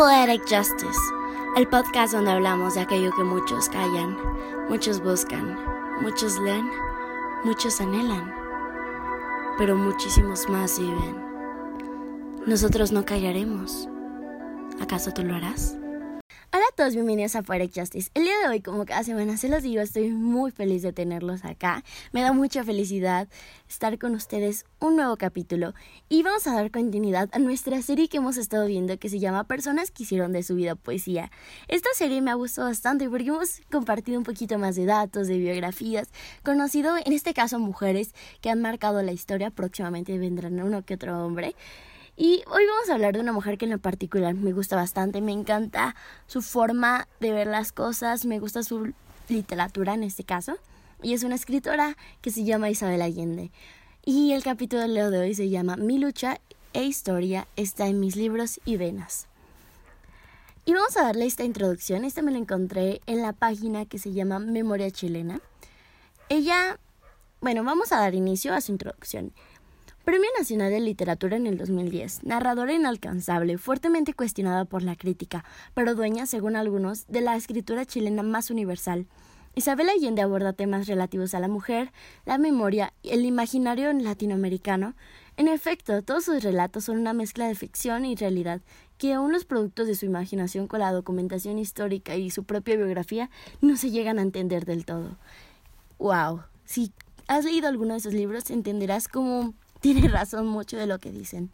Poetic Justice, el podcast donde hablamos de aquello que muchos callan, muchos buscan, muchos leen, muchos anhelan, pero muchísimos más viven. Nosotros no callaremos. ¿Acaso tú lo harás? Hola a todos, bienvenidos a Poetic Justice. El día de hoy, como cada semana se los digo, estoy muy feliz de tenerlos acá. Me da mucha felicidad estar con ustedes un nuevo capítulo y vamos a dar continuidad a nuestra serie que hemos estado viendo que se llama Personas que hicieron de su vida poesía. Esta serie me ha gustado bastante porque hemos compartido un poquito más de datos, de biografías, conocido en este caso mujeres que han marcado la historia, próximamente vendrán uno que otro hombre. Y hoy vamos a hablar de una mujer que en lo particular me gusta bastante, me encanta su forma de ver las cosas, me gusta su literatura en este caso. Y es una escritora que se llama Isabel Allende. Y el capítulo de hoy se llama Mi lucha e historia está en mis libros y venas. Y vamos a darle esta introducción. Esta me la encontré en la página que se llama Memoria Chilena. Ella, bueno, vamos a dar inicio a su introducción. Premio Nacional de Literatura en el 2010. Narradora inalcanzable, fuertemente cuestionada por la crítica, pero dueña, según algunos, de la escritura chilena más universal. Isabel Allende aborda temas relativos a la mujer, la memoria y el imaginario latinoamericano. En efecto, todos sus relatos son una mezcla de ficción y realidad, que aún los productos de su imaginación con la documentación histórica y su propia biografía no se llegan a entender del todo. ¡Wow! Si has leído alguno de esos libros, entenderás cómo tiene razón mucho de lo que dicen.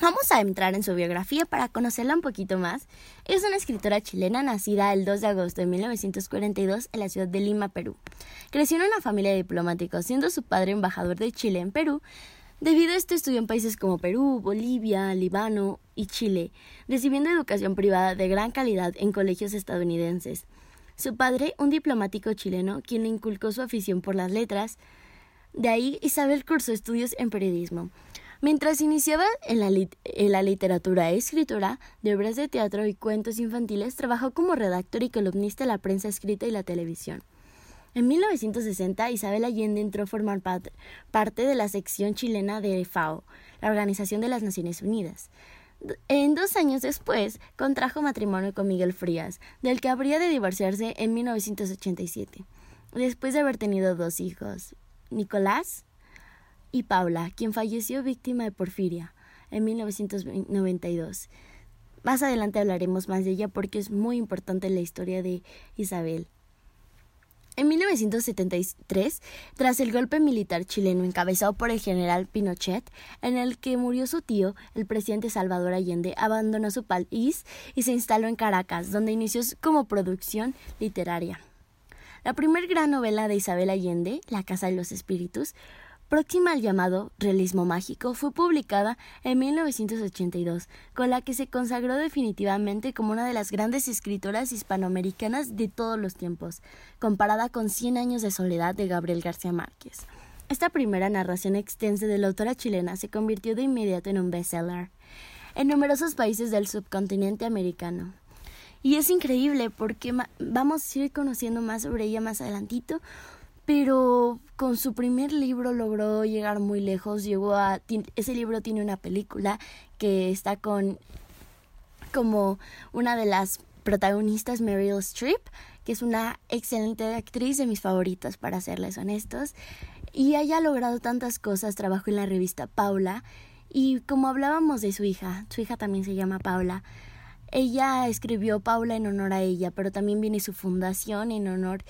Vamos a entrar en su biografía para conocerla un poquito más. Es una escritora chilena nacida el 2 de agosto de 1942 en la ciudad de Lima, Perú. Creció en una familia de diplomáticos, siendo su padre embajador de Chile en Perú. Debido a esto estudió en países como Perú, Bolivia, Líbano y Chile, recibiendo educación privada de gran calidad en colegios estadounidenses. Su padre, un diplomático chileno, quien le inculcó su afición por las letras, de ahí Isabel cursó estudios en periodismo. Mientras iniciaba en la, literatura e escritura de obras de teatro y cuentos infantiles, trabajó como redactor y columnista en la prensa escrita y la televisión. En 1960, Isabel Allende entró a formar parte de la sección chilena de FAO, la Organización de las Naciones Unidas. En dos años después, contrajo matrimonio con Miguel Frías, del que habría de divorciarse en 1987, después de haber tenido dos hijos, Nicolás y Paula, quien falleció víctima de porfiria en 1992. Más adelante hablaremos más de ella porque es muy importante la historia de Isabel. En 1973, tras el golpe militar chileno encabezado por el general Pinochet, en el que murió su tío, el presidente Salvador Allende abandonó su país y se instaló en Caracas, donde inició como producción literaria. La primer gran novela de Isabel Allende, La Casa de los Espíritus, próxima al llamado realismo mágico, fue publicada en 1982, con la que se consagró definitivamente como una de las grandes escritoras hispanoamericanas de todos los tiempos, comparada con Cien años de soledad de Gabriel García Márquez. Esta primera narración extensa de la autora chilena se convirtió de inmediato en un bestseller en numerosos países del subcontinente americano. Y es increíble porque vamos a ir conociendo más sobre ella más adelantito, pero con su primer libro logró llegar muy lejos, llegó a ese libro tiene una película que está con como una de las protagonistas Meryl Streep, que es una excelente actriz de mis favoritas para serles honestos, y haya logrado tantas cosas, trabajó en la revista Paula y como hablábamos de su hija, su hija también se llama Paula, ella escribió Paula en honor a ella, pero también viene su fundación en honor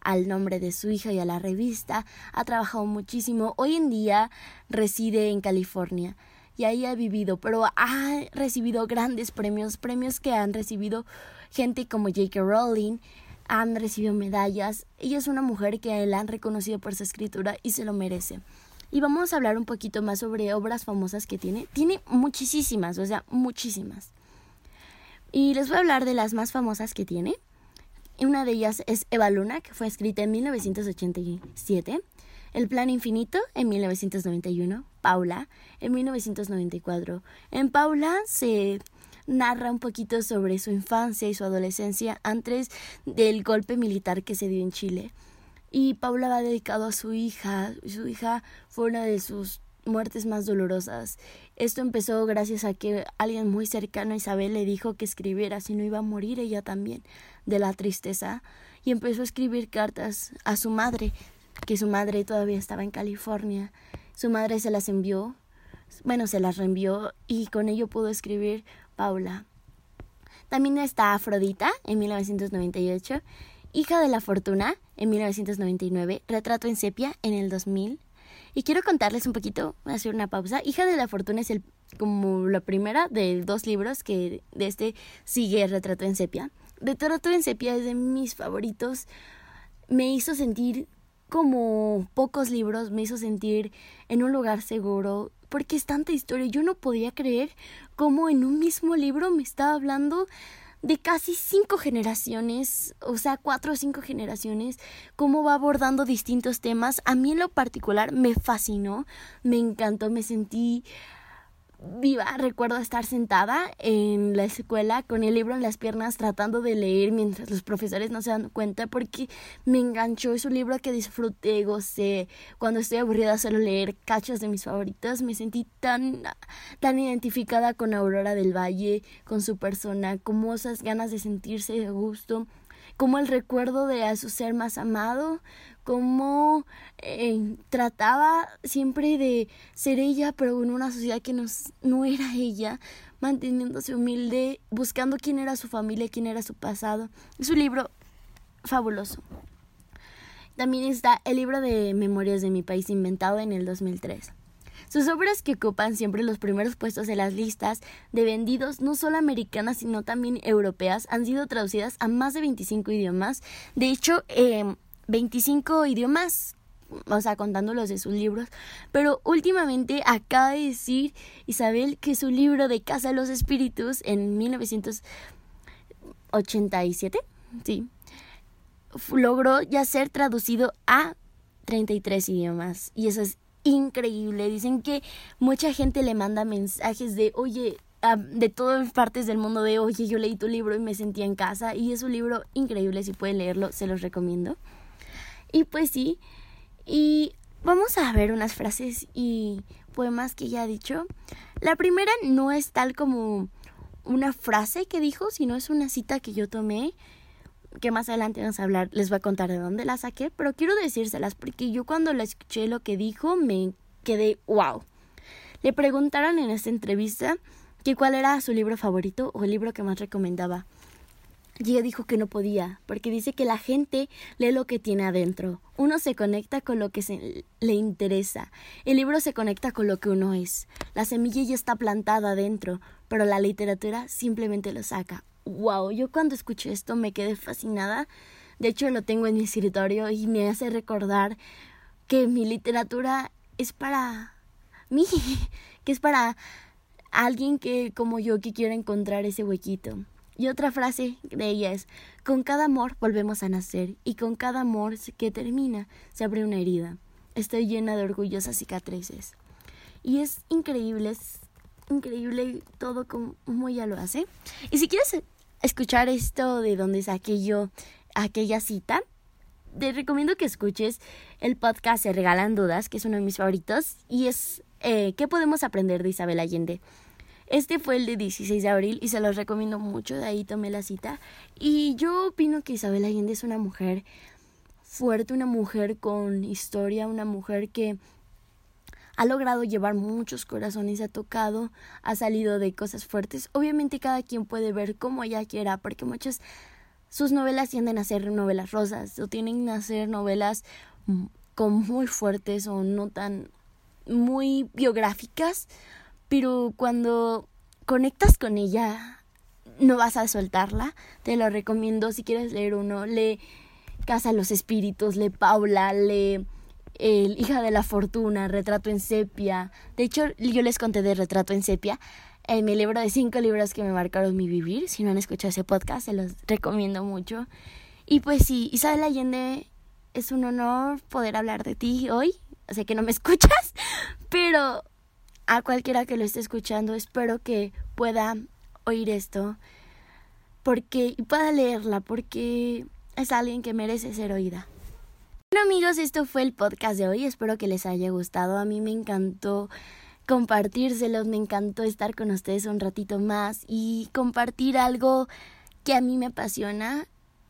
al nombre de su hija y a la revista. Ha trabajado muchísimo. Hoy en día reside en California y ahí ha vivido, pero ha recibido grandes premios, premios que han recibido gente como J.K. Rowling, han recibido medallas. Ella es una mujer que la han reconocido por su escritura y se lo merece. Y vamos a hablar un poquito más sobre obras famosas que tiene. Tiene muchísimas, o sea, muchísimas. Y les voy a hablar de las más famosas que tiene. Una de ellas es Eva Luna, que fue escrita en 1987. El Plan Infinito en 1991. Paula en 1994. En Paula se narra un poquito sobre su infancia y su adolescencia antes del golpe militar que se dio en Chile. Y Paula va dedicado a su hija. Su hija fue una de sus muertes más dolorosas. Esto empezó gracias a que alguien muy cercano a Isabel le dijo que escribiera, si no iba a morir ella también de la tristeza, y empezó a escribir cartas a su madre, que su madre todavía estaba en California. Su madre se las envió, bueno, se las reenvió y con ello pudo escribir Paula. También está Afrodita en 1998, Hija de la Fortuna en 1999, Retrato en Sepia en el 2000, y quiero contarles un poquito, hacer una pausa. Hija de la Fortuna es el, como la primera de dos libros que de este sigue Retrato en Sepia. Retrato en Sepia es de mis favoritos. Me hizo sentir como pocos libros, me hizo sentir en un lugar seguro, porque es tanta historia. Yo no podía creer cómo en un mismo libro me estaba hablando de casi cinco generaciones, o sea, cuatro o cinco generaciones, cómo va abordando distintos temas. A mí en lo particular me fascinó, me encantó, me sentí viva. Recuerdo estar sentada en la escuela con el libro en las piernas tratando de leer mientras los profesores no se dan cuenta porque me enganchó. Es un libro que disfruté, gocé. Cuando estoy aburrida suelo leer cachos de mis favoritas. Me sentí tan, tan identificada con Aurora del Valle, con su persona, como esas ganas de sentirse de gusto como el recuerdo de a su ser más amado, como eh, trataba siempre de ser ella, pero en una sociedad que no era ella, manteniéndose humilde, buscando quién era su familia, quién era su pasado. Es un libro fabuloso. También está el libro de Memorias de mi país inventado en el 2003. Sus obras que ocupan siempre los primeros puestos en las listas de vendidos, no solo americanas, sino también europeas, han sido traducidas a más de 25 idiomas. De hecho, 25 em, idiomas o sea, contando los de sus libros. Pero últimamente acaba de decir Isabel que su libro de Casa de los Espíritus en 1987, sí, logró ya ser traducido a 33 idiomas. Y eso es increíble. Dicen que mucha gente le manda mensajes de, oye, de todas partes del mundo de, oye, yo leí tu libro y me sentí en casa. Y es un libro increíble, si pueden leerlo, se los recomiendo. Y pues sí, y vamos a ver unas frases y poemas que ya ha dicho. La primera no es tal como una frase que dijo, sino es una cita que yo tomé que más adelante vamos a hablar, les voy a contar de dónde la saqué, pero quiero decírselas porque yo cuando la escuché lo que dijo me quedé wow. Le preguntaron en esta entrevista que cuál era su libro favorito o el libro que más recomendaba. Y ella dijo que no podía, porque dice que la gente lee lo que tiene adentro. Uno se conecta con lo que se le interesa. El libro se conecta con lo que uno es. La semilla ya está plantada adentro, pero la literatura simplemente lo saca wow, yo cuando escuché esto me quedé fascinada. De hecho, lo tengo en mi escritorio y me hace recordar que mi literatura es para mí, que es para alguien que como yo que quiere encontrar ese huequito. Y otra frase de ella es, con cada amor volvemos a nacer y con cada amor que termina se abre una herida. Estoy llena de orgullosas cicatrices. Y es increíble, increíble todo como ella lo hace. Y si quieres escuchar esto de donde saqué yo aquella cita, te recomiendo que escuches el podcast Se Regalan Dudas, que es uno de mis favoritos, y es eh, ¿Qué podemos aprender de Isabel Allende? Este fue el de 16 de abril y se los recomiendo mucho, de ahí tomé la cita. Y yo opino que Isabel Allende es una mujer fuerte, una mujer con historia, una mujer que ha logrado llevar muchos corazones, ha tocado, ha salido de cosas fuertes. Obviamente cada quien puede ver como ella quiera, porque muchas sus novelas tienden a ser novelas rosas o tienen a ser novelas mm, con muy fuertes o no tan muy biográficas, pero cuando conectas con ella no vas a soltarla. Te lo recomiendo si quieres leer uno, lee Casa los Espíritus, lee Paula, lee el Hija de la Fortuna, Retrato en Sepia. De hecho, yo les conté de Retrato en Sepia en mi libro de cinco libros que me marcaron mi vivir. Si no han escuchado ese podcast, se los recomiendo mucho. Y pues sí, Isabel Allende, es un honor poder hablar de ti hoy. Sé que no me escuchas, pero a cualquiera que lo esté escuchando, espero que pueda oír esto porque y pueda leerla porque es alguien que merece ser oída. Bueno amigos, esto fue el podcast de hoy. Espero que les haya gustado. A mí me encantó compartírselos. Me encantó estar con ustedes un ratito más y compartir algo que a mí me apasiona.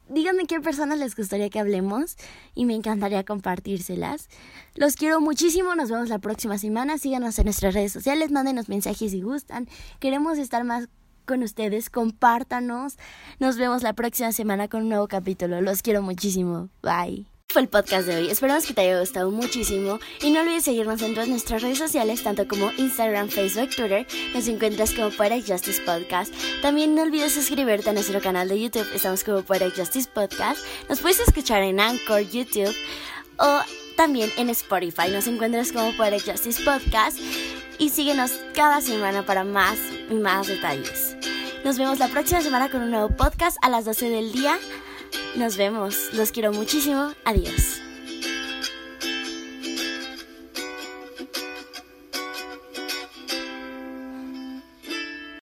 Díganme qué personas les gustaría que hablemos y me encantaría compartírselas. Los quiero muchísimo, nos vemos la próxima semana. Síganos en nuestras redes sociales, mándenos mensajes si gustan. Queremos estar más con ustedes, compártanos. Nos vemos la próxima semana con un nuevo capítulo. Los quiero muchísimo. Bye fue el podcast de hoy. Esperamos que te haya gustado muchísimo y no olvides seguirnos en todas nuestras redes sociales, tanto como Instagram, Facebook, Twitter. Nos encuentras como Poetic Justice Podcast. También no olvides suscribirte a nuestro canal de YouTube. Estamos como Poetic Justice Podcast. Nos puedes escuchar en Anchor, YouTube o también en Spotify. Nos encuentras como Poetic Justice Podcast y síguenos cada semana para más y más detalles. Nos vemos la próxima semana con un nuevo podcast a las 12 del día. Nos vemos. Los quiero muchísimo. Adiós.